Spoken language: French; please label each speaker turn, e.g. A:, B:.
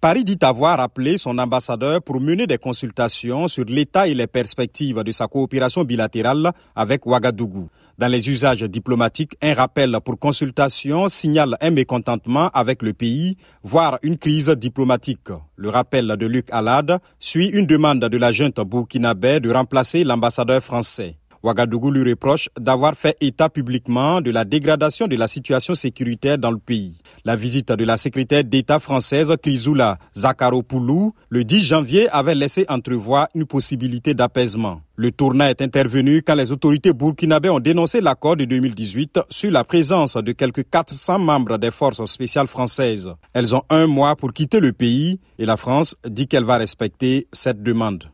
A: Paris dit avoir appelé son ambassadeur pour mener des consultations sur l'état et les perspectives de sa coopération bilatérale avec Ouagadougou. Dans les usages diplomatiques, un rappel pour consultation signale un mécontentement avec le pays, voire une crise diplomatique. Le rappel de Luc Alad suit une demande de la junte burkinabé de remplacer l'ambassadeur français. Ouagadougou lui reproche d'avoir fait état publiquement de la dégradation de la situation sécuritaire dans le pays. La visite de la secrétaire d'État française Krizoula Zakharopoulou le 10 janvier avait laissé entrevoir une possibilité d'apaisement. Le tournant est intervenu quand les autorités burkinabées ont dénoncé l'accord de 2018 sur la présence de quelques 400 membres des forces spéciales françaises. Elles ont un mois pour quitter le pays et la France dit qu'elle va respecter cette demande.